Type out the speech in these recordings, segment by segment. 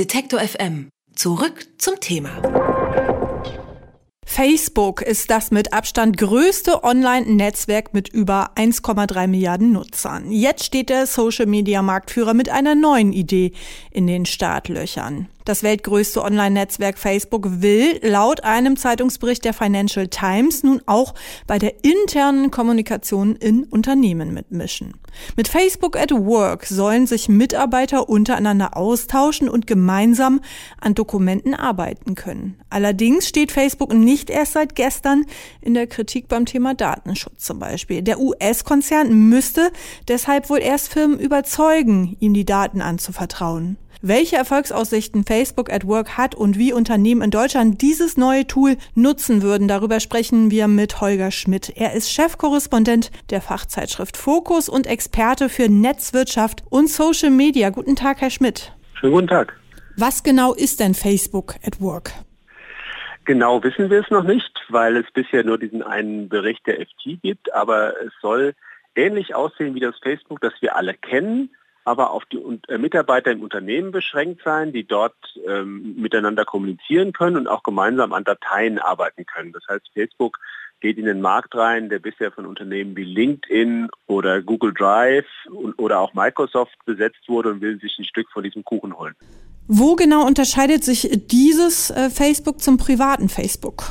Detektor FM. Zurück zum Thema. Facebook ist das mit Abstand größte Online-Netzwerk mit über 1,3 Milliarden Nutzern. Jetzt steht der Social-Media-Marktführer mit einer neuen Idee in den Startlöchern. Das weltgrößte Online-Netzwerk Facebook will laut einem Zeitungsbericht der Financial Times nun auch bei der internen Kommunikation in Unternehmen mitmischen. Mit Facebook at Work sollen sich Mitarbeiter untereinander austauschen und gemeinsam an Dokumenten arbeiten können. Allerdings steht Facebook nicht erst seit gestern in der Kritik beim Thema Datenschutz zum Beispiel. Der US-Konzern müsste deshalb wohl erst Firmen überzeugen, ihm die Daten anzuvertrauen. Welche Erfolgsaussichten Facebook at Work hat und wie Unternehmen in Deutschland dieses neue Tool nutzen würden, darüber sprechen wir mit Holger Schmidt. Er ist Chefkorrespondent der Fachzeitschrift Fokus und Experte für Netzwirtschaft und Social Media. Guten Tag, Herr Schmidt. Schönen guten Tag. Was genau ist denn Facebook at Work? Genau wissen wir es noch nicht, weil es bisher nur diesen einen Bericht der FT gibt, aber es soll ähnlich aussehen wie das Facebook, das wir alle kennen, aber auf die äh, Mitarbeiter im Unternehmen beschränkt sein, die dort ähm, miteinander kommunizieren können und auch gemeinsam an Dateien arbeiten können. Das heißt, Facebook geht in den Markt rein, der bisher von Unternehmen wie LinkedIn oder Google Drive und, oder auch Microsoft besetzt wurde und will sich ein Stück von diesem Kuchen holen. Wo genau unterscheidet sich dieses äh, Facebook zum privaten Facebook?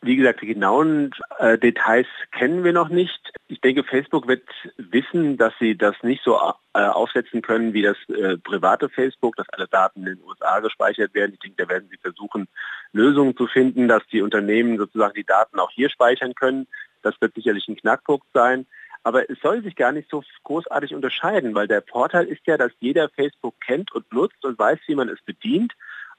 Wie gesagt, die genauen äh, Details kennen wir noch nicht. Ich denke, Facebook wird wissen, dass sie das nicht so äh, aufsetzen können wie das äh, private Facebook, dass alle Daten in den USA gespeichert werden. Ich denke, da werden sie versuchen, Lösungen zu finden, dass die Unternehmen sozusagen die Daten auch hier speichern können. Das wird sicherlich ein Knackpunkt sein. Aber es soll sich gar nicht so großartig unterscheiden, weil der Vorteil ist ja, dass jeder Facebook kennt und nutzt und weiß, wie man es bedient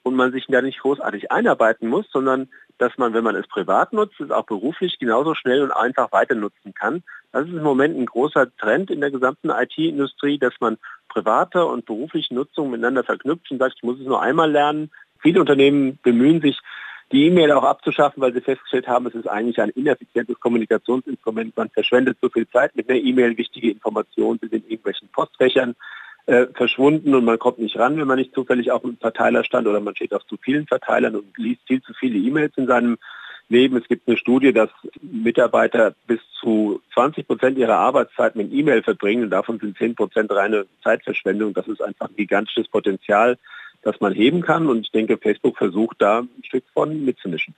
und man sich da nicht großartig einarbeiten muss, sondern dass man, wenn man es privat nutzt, es auch beruflich genauso schnell und einfach weiter nutzen kann. Das ist im Moment ein großer Trend in der gesamten IT-Industrie, dass man private und berufliche Nutzung miteinander verknüpft und sagt, ich muss es nur einmal lernen. Viele Unternehmen bemühen sich, die E-Mail auch abzuschaffen, weil sie festgestellt haben, es ist eigentlich ein ineffizientes Kommunikationsinstrument. Man verschwendet so viel Zeit mit einer E-Mail, wichtige Informationen sind in irgendwelchen Postfächern äh, verschwunden und man kommt nicht ran, wenn man nicht zufällig auf einem Verteiler stand oder man steht auf zu vielen Verteilern und liest viel zu viele E-Mails in seinem Leben. Es gibt eine Studie, dass Mitarbeiter bis zu 20 Prozent ihrer Arbeitszeit mit E-Mail verbringen und davon sind 10 Prozent reine Zeitverschwendung. Das ist einfach ein gigantisches Potenzial, das man heben kann und ich denke, Facebook versucht da ein Stück von mitzumischen.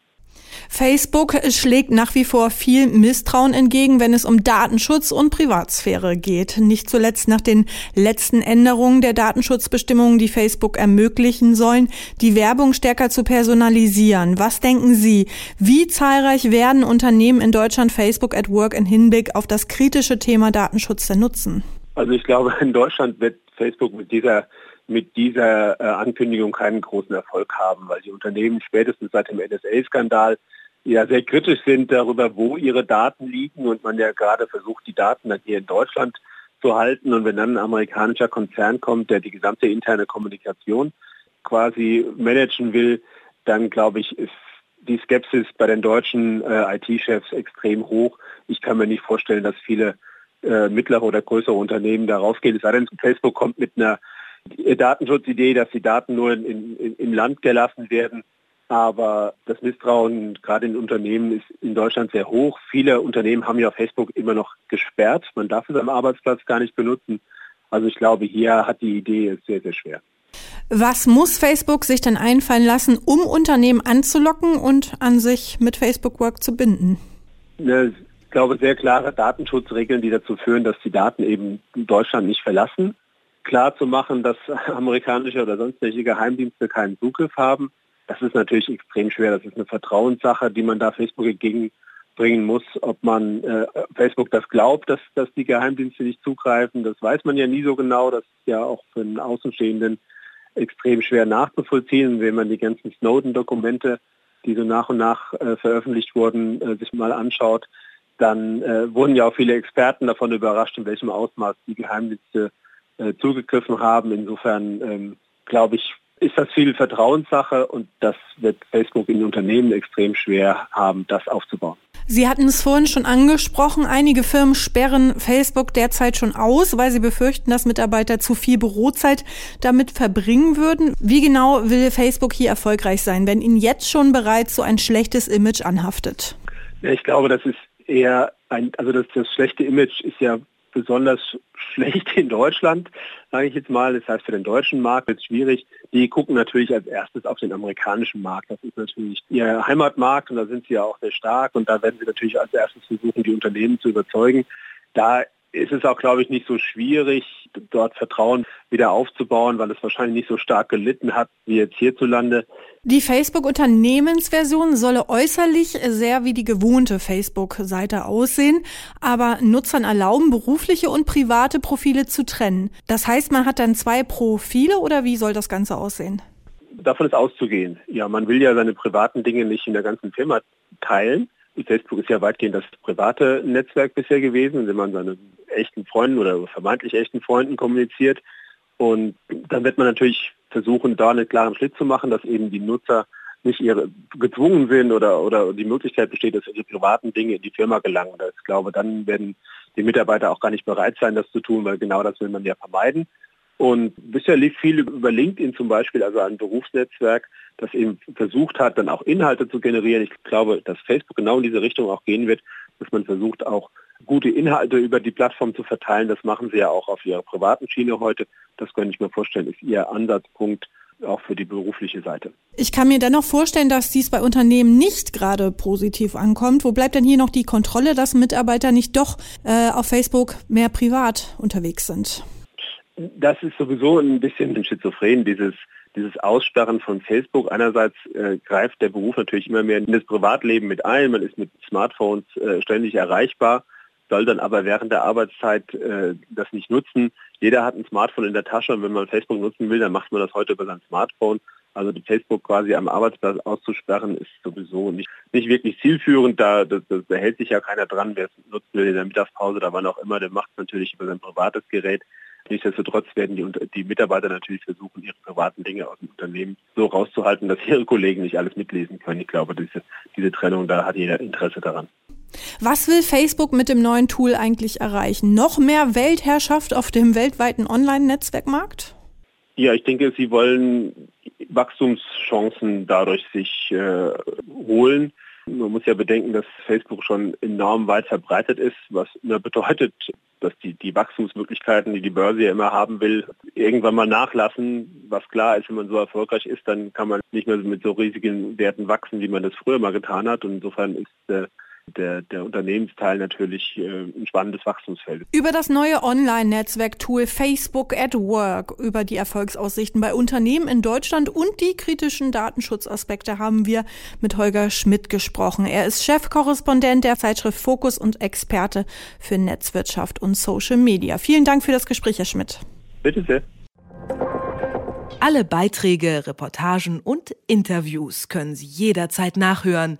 Facebook schlägt nach wie vor viel Misstrauen entgegen, wenn es um Datenschutz und Privatsphäre geht. Nicht zuletzt nach den letzten Änderungen der Datenschutzbestimmungen, die Facebook ermöglichen sollen, die Werbung stärker zu personalisieren. Was denken Sie? Wie zahlreich werden Unternehmen in Deutschland Facebook at Work in Hinblick auf das kritische Thema Datenschutz denn nutzen? Also ich glaube, in Deutschland wird Facebook mit dieser mit dieser äh, Ankündigung keinen großen Erfolg haben, weil die Unternehmen spätestens seit dem NSA-Skandal ja sehr kritisch sind darüber, wo ihre Daten liegen und man ja gerade versucht, die Daten dann hier in Deutschland zu halten. Und wenn dann ein amerikanischer Konzern kommt, der die gesamte interne Kommunikation quasi managen will, dann glaube ich, ist die Skepsis bei den deutschen äh, IT-Chefs extrem hoch. Ich kann mir nicht vorstellen, dass viele äh, mittlere oder größere Unternehmen da rausgehen. Es sei denn, Facebook kommt mit einer Datenschutzidee, dass die Daten nur in, in, im Land gelassen werden. Aber das Misstrauen gerade in Unternehmen ist in Deutschland sehr hoch. Viele Unternehmen haben ja Facebook immer noch gesperrt. Man darf es am Arbeitsplatz gar nicht benutzen. Also ich glaube, hier hat die Idee sehr, sehr schwer. Was muss Facebook sich denn einfallen lassen, um Unternehmen anzulocken und an sich mit Facebook Work zu binden? Ich glaube, sehr klare Datenschutzregeln, die dazu führen, dass die Daten eben Deutschland nicht verlassen klar zu machen, dass amerikanische oder sonst welche Geheimdienste keinen Zugriff haben. Das ist natürlich extrem schwer. Das ist eine Vertrauenssache, die man da Facebook entgegenbringen muss. Ob man äh, Facebook das glaubt, dass, dass die Geheimdienste nicht zugreifen, das weiß man ja nie so genau. Das ist ja auch für einen Außenstehenden extrem schwer nachzuvollziehen. Wenn man die ganzen Snowden-Dokumente, die so nach und nach äh, veröffentlicht wurden, äh, sich mal anschaut, dann äh, wurden ja auch viele Experten davon überrascht, in welchem Ausmaß die Geheimdienste äh, zugegriffen haben. Insofern ähm, glaube ich, ist das viel Vertrauenssache und das wird Facebook in Unternehmen extrem schwer haben, das aufzubauen. Sie hatten es vorhin schon angesprochen. Einige Firmen sperren Facebook derzeit schon aus, weil sie befürchten, dass Mitarbeiter zu viel Bürozeit damit verbringen würden. Wie genau will Facebook hier erfolgreich sein, wenn Ihnen jetzt schon bereits so ein schlechtes Image anhaftet? Ja, ich glaube, das ist eher ein, also das, das schlechte Image ist ja besonders schlecht in Deutschland, sage ich jetzt mal. Das heißt, für den deutschen Markt wird es schwierig. Die gucken natürlich als erstes auf den amerikanischen Markt. Das ist natürlich ihr Heimatmarkt und da sind sie ja auch sehr stark und da werden sie natürlich als erstes versuchen, die Unternehmen zu überzeugen. Da ist es auch, glaube ich, nicht so schwierig, dort Vertrauen wieder aufzubauen, weil es wahrscheinlich nicht so stark gelitten hat wie jetzt hierzulande. Die Facebook-Unternehmensversion solle äußerlich sehr wie die gewohnte Facebook-Seite aussehen, aber Nutzern erlauben, berufliche und private Profile zu trennen. Das heißt, man hat dann zwei Profile oder wie soll das Ganze aussehen? Davon ist auszugehen. Ja, man will ja seine privaten Dinge nicht in der ganzen Firma teilen. Facebook ist ja weitgehend das private Netzwerk bisher gewesen, wenn man seine echten Freunden oder vermeintlich echten Freunden kommuniziert. Und dann wird man natürlich versuchen, da einen klaren Schnitt zu machen, dass eben die Nutzer nicht ihre gezwungen sind oder, oder die Möglichkeit besteht, dass ihre privaten Dinge in die Firma gelangen. Ich glaube, dann werden die Mitarbeiter auch gar nicht bereit sein, das zu tun, weil genau das will man ja vermeiden. Und bisher lief viel über LinkedIn zum Beispiel, also ein Berufsnetzwerk, das eben versucht hat, dann auch Inhalte zu generieren. Ich glaube, dass Facebook genau in diese Richtung auch gehen wird, dass man versucht, auch gute Inhalte über die Plattform zu verteilen. Das machen sie ja auch auf ihrer privaten Schiene heute. Das könnte ich mir vorstellen, ist ihr Ansatzpunkt auch für die berufliche Seite. Ich kann mir dennoch vorstellen, dass dies bei Unternehmen nicht gerade positiv ankommt. Wo bleibt denn hier noch die Kontrolle, dass Mitarbeiter nicht doch äh, auf Facebook mehr privat unterwegs sind? Das ist sowieso ein bisschen schizophren, dieses dieses Aussperren von Facebook. Einerseits äh, greift der Beruf natürlich immer mehr in das Privatleben mit ein. Man ist mit Smartphones äh, ständig erreichbar, soll dann aber während der Arbeitszeit äh, das nicht nutzen. Jeder hat ein Smartphone in der Tasche und wenn man Facebook nutzen will, dann macht man das heute über sein Smartphone. Also Facebook quasi am Arbeitsplatz auszusperren, ist sowieso nicht, nicht wirklich zielführend. Da, da, da hält sich ja keiner dran, wer es nutzen will in der Mittagspause, da wann auch immer, der macht es natürlich über sein privates Gerät. Nichtsdestotrotz werden die, die Mitarbeiter natürlich versuchen, ihre privaten Dinge aus dem Unternehmen so rauszuhalten, dass ihre Kollegen nicht alles mitlesen können. Ich glaube, diese, diese Trennung, da hat jeder Interesse daran. Was will Facebook mit dem neuen Tool eigentlich erreichen? Noch mehr Weltherrschaft auf dem weltweiten Online-Netzwerkmarkt? Ja, ich denke, sie wollen Wachstumschancen dadurch sich äh, holen. Man muss ja bedenken, dass Facebook schon enorm weit verbreitet ist, was bedeutet, dass die, die Wachstumsmöglichkeiten, die die Börse ja immer haben will, irgendwann mal nachlassen. Was klar ist, wenn man so erfolgreich ist, dann kann man nicht mehr mit so riesigen Werten wachsen, wie man das früher mal getan hat. Und insofern ist äh, der, der Unternehmensteil natürlich äh, ein spannendes Wachstumsfeld. Über das neue Online-Netzwerk-Tool Facebook at Work, über die Erfolgsaussichten bei Unternehmen in Deutschland und die kritischen Datenschutzaspekte haben wir mit Holger Schmidt gesprochen. Er ist Chefkorrespondent der Zeitschrift Fokus und Experte für Netzwirtschaft und Social Media. Vielen Dank für das Gespräch, Herr Schmidt. Bitte sehr. Alle Beiträge, Reportagen und Interviews können Sie jederzeit nachhören